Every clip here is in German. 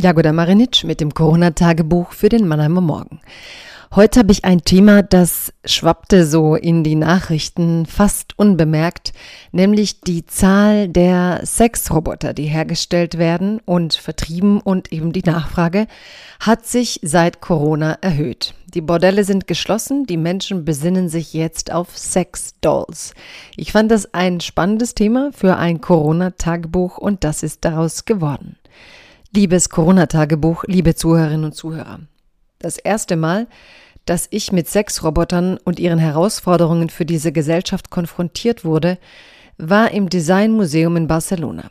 Jagoda Marinic mit dem Corona-Tagebuch für den Mannheimer Morgen. Heute habe ich ein Thema, das schwappte so in die Nachrichten fast unbemerkt, nämlich die Zahl der Sexroboter, die hergestellt werden und vertrieben und eben die Nachfrage hat sich seit Corona erhöht. Die Bordelle sind geschlossen, die Menschen besinnen sich jetzt auf Sexdolls. Ich fand das ein spannendes Thema für ein Corona-Tagebuch und das ist daraus geworden. Liebes Corona-Tagebuch, liebe Zuhörerinnen und Zuhörer. Das erste Mal, dass ich mit Sexrobotern und ihren Herausforderungen für diese Gesellschaft konfrontiert wurde, war im Designmuseum in Barcelona.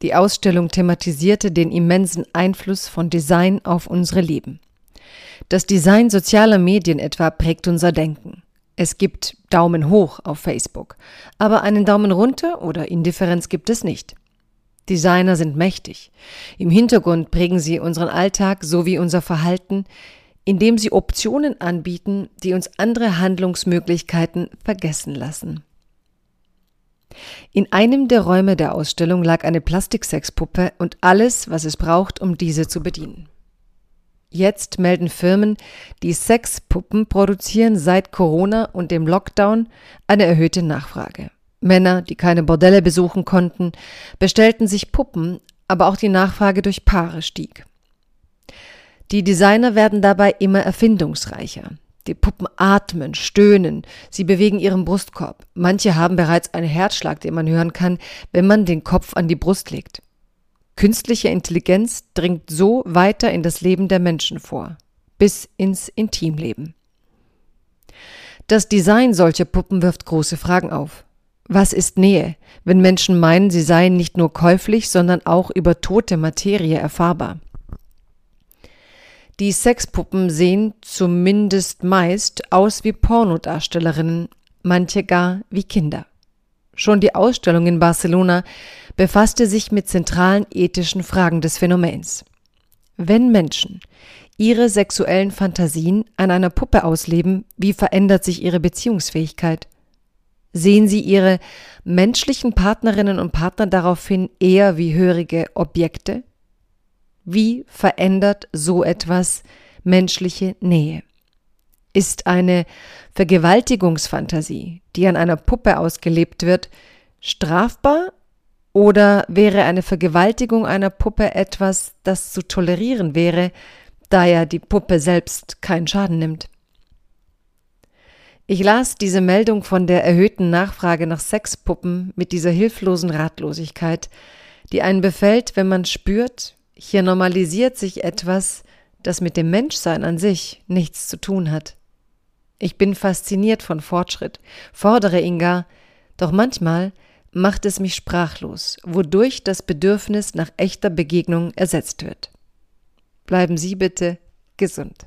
Die Ausstellung thematisierte den immensen Einfluss von Design auf unsere Leben. Das Design sozialer Medien etwa prägt unser Denken. Es gibt Daumen hoch auf Facebook, aber einen Daumen runter oder Indifferenz gibt es nicht. Designer sind mächtig. Im Hintergrund prägen sie unseren Alltag sowie unser Verhalten, indem sie Optionen anbieten, die uns andere Handlungsmöglichkeiten vergessen lassen. In einem der Räume der Ausstellung lag eine Plastiksexpuppe und alles, was es braucht, um diese zu bedienen. Jetzt melden Firmen, die Sexpuppen produzieren seit Corona und dem Lockdown eine erhöhte Nachfrage. Männer, die keine Bordelle besuchen konnten, bestellten sich Puppen, aber auch die Nachfrage durch Paare stieg. Die Designer werden dabei immer erfindungsreicher. Die Puppen atmen, stöhnen, sie bewegen ihren Brustkorb. Manche haben bereits einen Herzschlag, den man hören kann, wenn man den Kopf an die Brust legt. Künstliche Intelligenz dringt so weiter in das Leben der Menschen vor, bis ins Intimleben. Das Design solcher Puppen wirft große Fragen auf. Was ist Nähe, wenn Menschen meinen, sie seien nicht nur käuflich, sondern auch über tote Materie erfahrbar? Die Sexpuppen sehen zumindest meist aus wie Pornodarstellerinnen, manche gar wie Kinder. Schon die Ausstellung in Barcelona befasste sich mit zentralen ethischen Fragen des Phänomens. Wenn Menschen ihre sexuellen Fantasien an einer Puppe ausleben, wie verändert sich ihre Beziehungsfähigkeit? Sehen Sie Ihre menschlichen Partnerinnen und Partner daraufhin eher wie hörige Objekte? Wie verändert so etwas menschliche Nähe? Ist eine Vergewaltigungsfantasie, die an einer Puppe ausgelebt wird, strafbar oder wäre eine Vergewaltigung einer Puppe etwas, das zu tolerieren wäre, da ja die Puppe selbst keinen Schaden nimmt? Ich las diese Meldung von der erhöhten Nachfrage nach Sexpuppen mit dieser hilflosen Ratlosigkeit, die einen befällt, wenn man spürt, hier normalisiert sich etwas, das mit dem Menschsein an sich nichts zu tun hat. Ich bin fasziniert von Fortschritt, fordere ihn gar, doch manchmal macht es mich sprachlos, wodurch das Bedürfnis nach echter Begegnung ersetzt wird. Bleiben Sie bitte gesund.